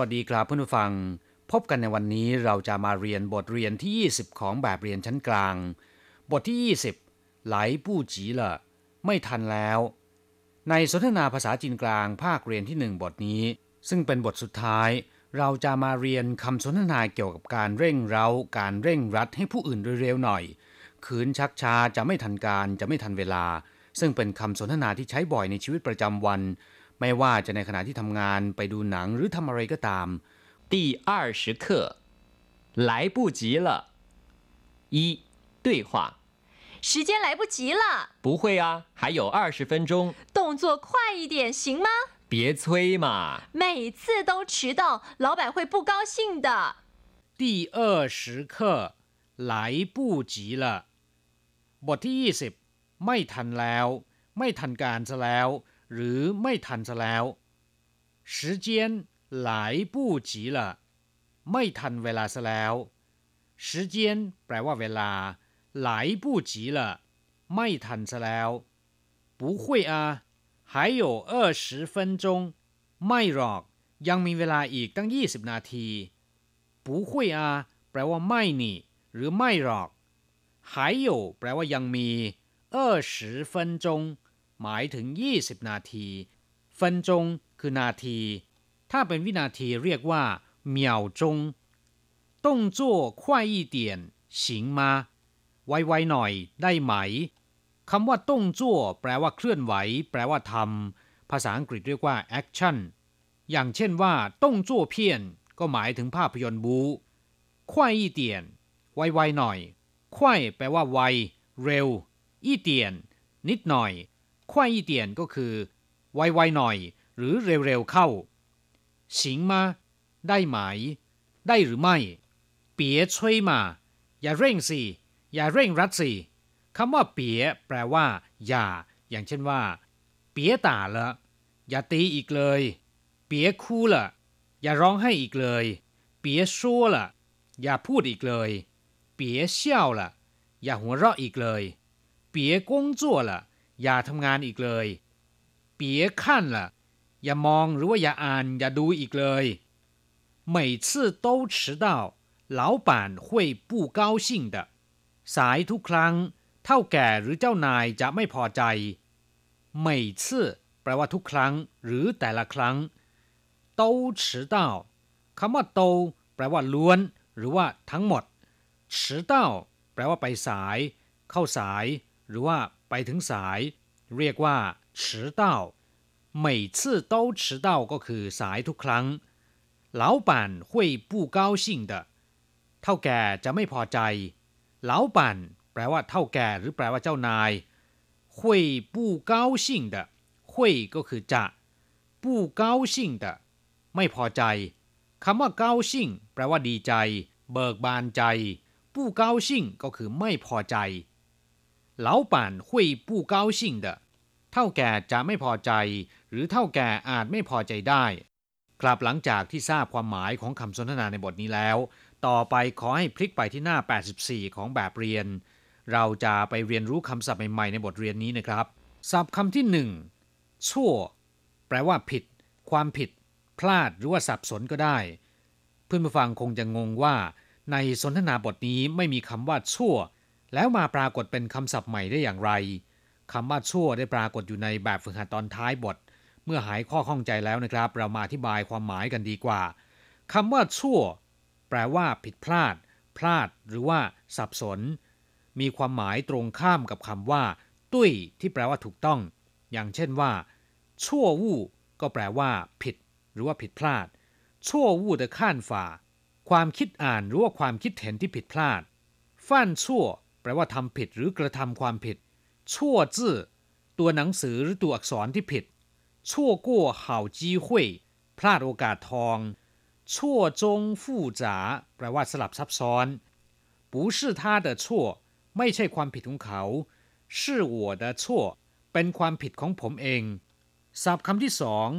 วัสดีครับเพื่อนผู้ฟัง พบกันในวันนี้เราจะมาเรียนบทเรียนที่ 20 ของแบบเรียนชั้นกลาง บทที่ 20 ไหลปู้จีละไม่ทันแล้ว ในสนทนาภาษาจีนกลางภาคเรียนที่หนึ่งบทนี้ ซึ่งเป็นบทสุดท้าย เราจะมาเรียนคำสนทนาเกี่ยวกับการเร่งเร้า การเร่งรัดให้ผู้อื่นเร็วๆหน่อย ขืนชักช้าจะไม่ทันการจะไม่ทันเวลา ซึ่งเป็นคำสนทนาที่ใช้บ่อยในชีวิตประจำวัน ไม่ว่าจะในขณะที่ทำงานไปดูหนังหรือทำอะไรก็ตาม 第二十课，来不及了。一对话，时间来不及了，不会啊，还有二十分钟，动作快一点行吗？别催嘛。每次都迟到，老板会不高兴的。第二十课来不及了บทที่ 20 ไม่ทันแล้ว ไม่ทันการซะแล้ว หรือไม่ทันซะแล้ว时间来不及了ไม่ทันเวลาซะแล้ว时间แปลว่าเวลา来不及了ไม่ทันซะแล้ว不会啊还有二十分钟ไม่หรอก ยังมีเวลาอีกตั้ง 20 นาที不会啊แปลว่าไม่นี่ หรือไม่หรอก还有แปลว่ายังมี二十分钟 หมายถึง 20 นาที ฟันจงคือนาที ถ้าเป็นวินาทีเรียกว่าเหมี่ยวจงต้องจั่วควาไวๆหน่อยได้ไหมคำว่าต้องจั่แปลว่าเคลื่อนไหว แปลว่าทำภาษาอังกฤษเรียกว่า action อย่างเช่นว่าต้องจั่เพี้ยน ก็หมายถึงภาพยนตร์บูควายไวๆหน่อย快แปลว่าไว เร็ว一点นิดหน่อย ควายอีเตียนก็คือ ไวๆหน่อย หรือเร็วๆเข้าสิงมาได้ไหม ได้หรือไม่ เปียช่วยมา อย่าเร่งสิ อย่าเร่งรัดสิคำว่าเปียแปลว่า อย่า อย่างเช่นว่า เปียตาละอย่าตีอีกเลย เปียคู่ละอย่าร้องให้อีกเลย เปียชั่วละอย่าพูดอีกเลย เปียเชี่ยวละอย่าหัวเราะอีกเลย เปียกงจั่วละ อย่าทำงานอีกเลย เปี๋ยขั้นละอย่ามองหรือว่าอย่าอ่าน อย่าดูอีกเลย每次都迟到老板会不高兴的สายทุกครั้ง เท่าแก่หรือเจ้านายจะไม่พอใจ每次แปลว่าทุกครั้ง หรือแต่ละครั้ง都迟到คำว่าโตแปลว่าล้วน หรือว่าทั้งหมด迟到แปลว่าไปสาย เข้าสาย หรือว่าไปถึงสาย เรียกว่า迟到每次都迟到ก็คือสายทุกครั้ง老板会不高兴的เท่าแก่จะไม่พอใจ老板แปลว่าเท่าแก่หรือแปลว่าเจ้านาย会不高兴的会ก็คือจะ不高兴的ไม่พอใจคำว่าเก้าชิ่งแปลว่าดีใจ เบิกบานใจผู้เก้าชิ่งก็คือไม่พอใจ 老板会不高兴的เท่าแก่จะไม่พอใจ หรือเท่าแก่อาจไม่พอใจได้ กลับหลังจากที่ทราบความหมายของคำสนทนาในบทนี้แล้ว ต่อไปขอให้พลิกไปที่หน้า 84 ของแบบเรียน เราจะไปเรียนรู้คำศัพท์ใหม่ๆในบทเรียนนี้นะครับ ศัพท์คำที่หนึ่งชั่ว แปลว่าผิด ความผิด พลาดหรือว่าสับสนก็ได้ เพื่อนผู้ฟังคงจะงงว่า ในสนทนาบทนี้ไม่มีคำว่าชั่ว แล้วมาปรากฏเป็นคำศัพท์ใหม่ได้อย่างไรคำว่าชั่วได้ปรากฏอยู่ในแบบฝึกหัดตอนท้ายบท เมื่อหายข้อข้องใจแล้วนะครับ เรามาอธิบายความหมายกันดีกว่าคำว่าชั่ว แปลว่า ผิดพลาด พลาด หรือว่า สับสน มีความหมายตรงข้ามกับคำว่า ตุ้ย ที่แปลว่าถูกต้อง อย่างเช่นว่า ชั่ววู้ก็แปลว่า ผิด หรือว่าผิดพลาด ชั่ววู้แต่ข้านฝ่า ความคิดอ่านหรือว่าความคิดเห็นที่ผิดพลาด ฟันชั่ว แปลว่าทำผิดหรือกระทำความผิดชั่วจื่อตัวหนังสือหรือตัวอักษรที่ผิดชั่วกั่วเห่าจีหุยพลาดโอกาสทองชั่วจงฟู่จ๋าแปลว่าสลับซับซ้อน不是他的错ไม่ใช่ความผิดของเขา是我的错เป็นความผิดของผมเองศัพท์คำที่สอง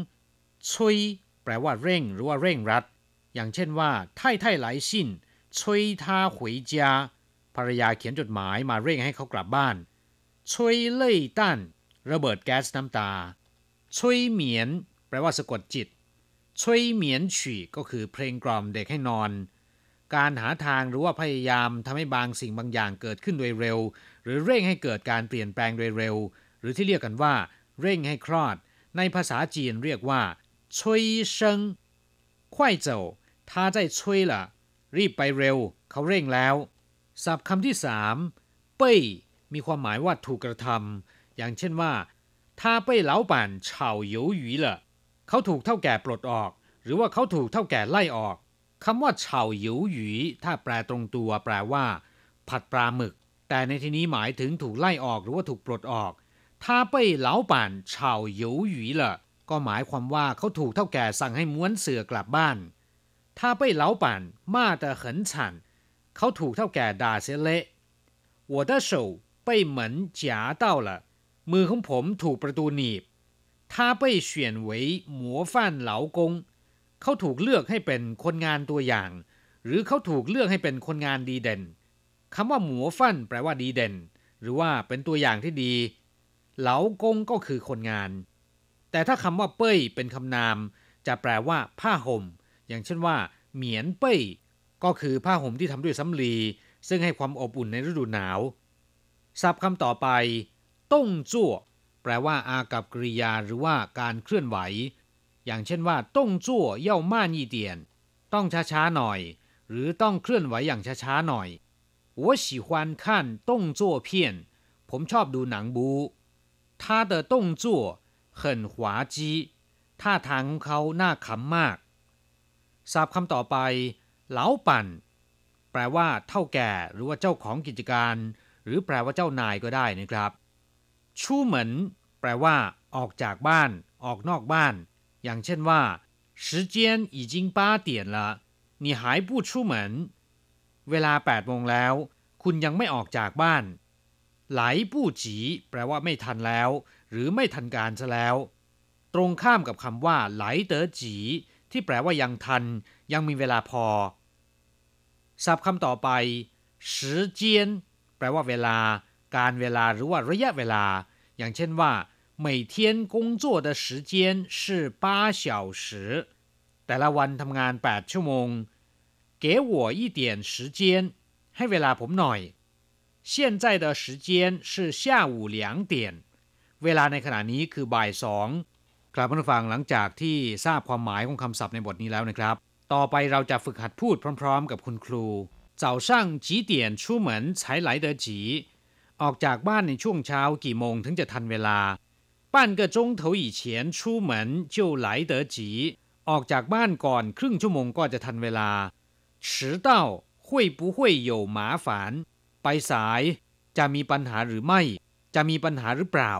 ชุยแปลว่าเร่งหรือว่าเร่งรัด อย่างเช่นว่าไท่ไท่ไหลชินชุยท่าหวยจา ภรรยาเขียนจดหมายมาเร่งให้เขากลับบ้านชุยเล่ยตั้นระเบิดแก๊สน้ำตาชุยเหมียนแปลว่าสะกดจิต ช่วยเหมียนฉีก็คือเพลงกล่อมเด็กให้นอน การหาทางหรือว่าพยายามทำให้บางสิ่งบางอย่างเกิดขึ้นโดยเร็ว หรือเร่งให้เกิดการเปลี่ยนแปลงโดยเร็ว หรือที่เรียกกันว่า เร่งให้คลอด ในภาษาจีนเรียกว่าช่วยเซิง快走他在催了รีบไปเร็ว เขาเร่งแล้ว ศัพท์คำที่สามเป้ยมีความหมายว่าถูกกระทำอย่างเช่นว่าถ้าเป้ยเหลาป่านเฉาหยวหยีเหละเขาถูกเท่าแก่ปลดออก หรือว่าเขาถูกเท่าแก่ไล่ออกคำว่าเฉาหยวหยีถ้าแปลตรงตัวแปลว่า ผัดปลาหมึก แต่ในที่นี้หมายถึงถูกไล่ออกหรือว่าถูกปลดออก ถ้าเป้ยเหลาป่านเฉาหยวหยีเหละก็หมายความว่าเขาถูกเท่าแก่สั่งให้ม้วนเสือกลับบ้าน ถ้าเป้ยเหลาป่านมาแต่เหินฉัน ขาถูกเท่าแก่ด่าเสียเละ我的手被门夹到了มือของผมถูกประตูหนีบ他被选为模范劳工เขาถูกเลือกให้เป็นคนงานตัวอย่าง หรือเขาถูกเลือกให้เป็นคนงานดีเด่นคำว่าหมัวฟันแปลว่าดีเด่น หรือว่าเป็นตัวอย่างที่ดี เหลากงก็คือคนงาน แต่ถ้าคำว่าเป้ยเป็นคำนาม จะแปลว่า ผ้าห่ม อย่างเช่นว่า เหมียนเป้ย ก็คือผ้าห่มที่ทำด้วยสำลี ซึ่งให้ความอบอุ่นในฤดูหนาว ศัพท์คำต่อไป ต้งจั่วแปลว่าอากับกริยาหรือว่าการเคลื่อนไหว อย่างเช่นว่าต้งจั่วเย่าม่านยี่เตียน ต้องช้าๆหน่อย หรือต้องเคลื่อนไหวอย่างช้าๆหน่อย我喜欢看动作片ผมชอบดูหนังบู他的动作很滑稽ท่าทางของเขาน่าขำมากศัพท์คำต่อไป เหลาปั่น แปลว่า เท่าแก่หรือว่าเจ้าของกิจการ หรือแปลว่าเจ้านายก็ได้นะครับชูเหมินแปลว่า ออกจากบ้าน ออกนอกบ้าน อย่างเช่นว่า时间已经八点了你还不出门เวลา8โมงแล้ว คุณยังไม่ออกจากบ้าน ไหลปู้จีแปลว่าไม่ทันแล้ว หรือไม่ทันการซะแล้ว ตรงข้ามกับคำว่า ไหลเต๋อจีที่แปลว่ายังทัน ยังมีเวลาพอ ศัพท์คำต่อไป时间แปลว่าเวลา การเวลาหรือว่าระยะเวลา อย่างเช่นว่า每天工作的时间是八小时แต่ละวันทำงาน 8 ชั่วโมง给我一点时间ให้เวลาผมหน่อย现在的时间是下午两点เวลาในขณะนี้คือบ่ายสองครับผู้ฟังหลังจากที่ทราบความหมายของคำศัพท์ในบทนี้แล้วนะครับ ต่อไปเราจะฝึกหัดพูดพร้อม ๆ กับคุณครู早上几点出门才来得及ออกจากบ้านในช่วงเช้ากี่โมงถึงจะทันเวลา半个钟头以前出门就来得及ออกจากบ้านก่อนครึ่งชั่วโมงก็จะทันเวลา迟到会不会有麻烦ไปสายจะมีปัญหาหรือไม่ จะมีปัญหาหรือเปล่า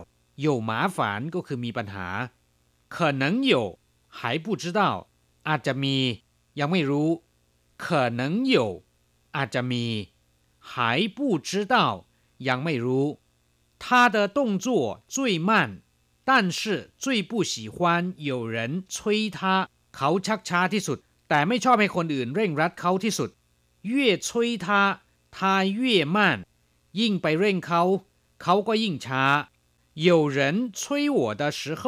有麻烦ก็คือมีปัญหา可能有还不知道อาจจะมี ยังไม่รู้可能有อาจจะมี还不知道ยังไม่รู้他的动作最慢但是最不喜欢有人催他เขาชักช้าที่สุด แต่ไม่ชอบให้คนอื่นเร่งรัดเขาที่สุด越催他他越慢ยิ่งไปเร่งเขา เขาก็ยิ่งช้า有人催我的时候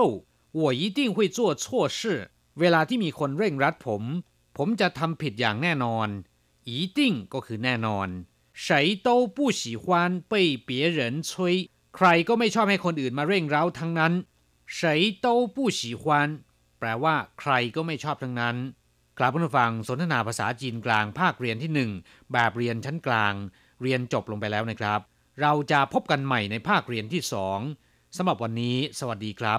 我一定会做错事เวลาที่มีคนเร่งรัดผม ผมจะทำผิดอย่างแน่นอน一定ก็คือแน่นอน谁都不喜欢被别人催ใครก็ไม่ชอบให้คนอื่นมาเร่งเร้าทั้งนั้น谁都不喜欢แปลว่า ใครก็ไม่ชอบทั้งนั้นกลับมาฟังสนทนาภาษาจีนกลางภาคเรียนที่หนึ่งแบบเรียนชั้นกลาง เรียนจบลงไปแล้วนะครับ เราจะพบกันใหม่ในภาคเรียนที่สองสำหรับวันนี้ สวัสดีครับ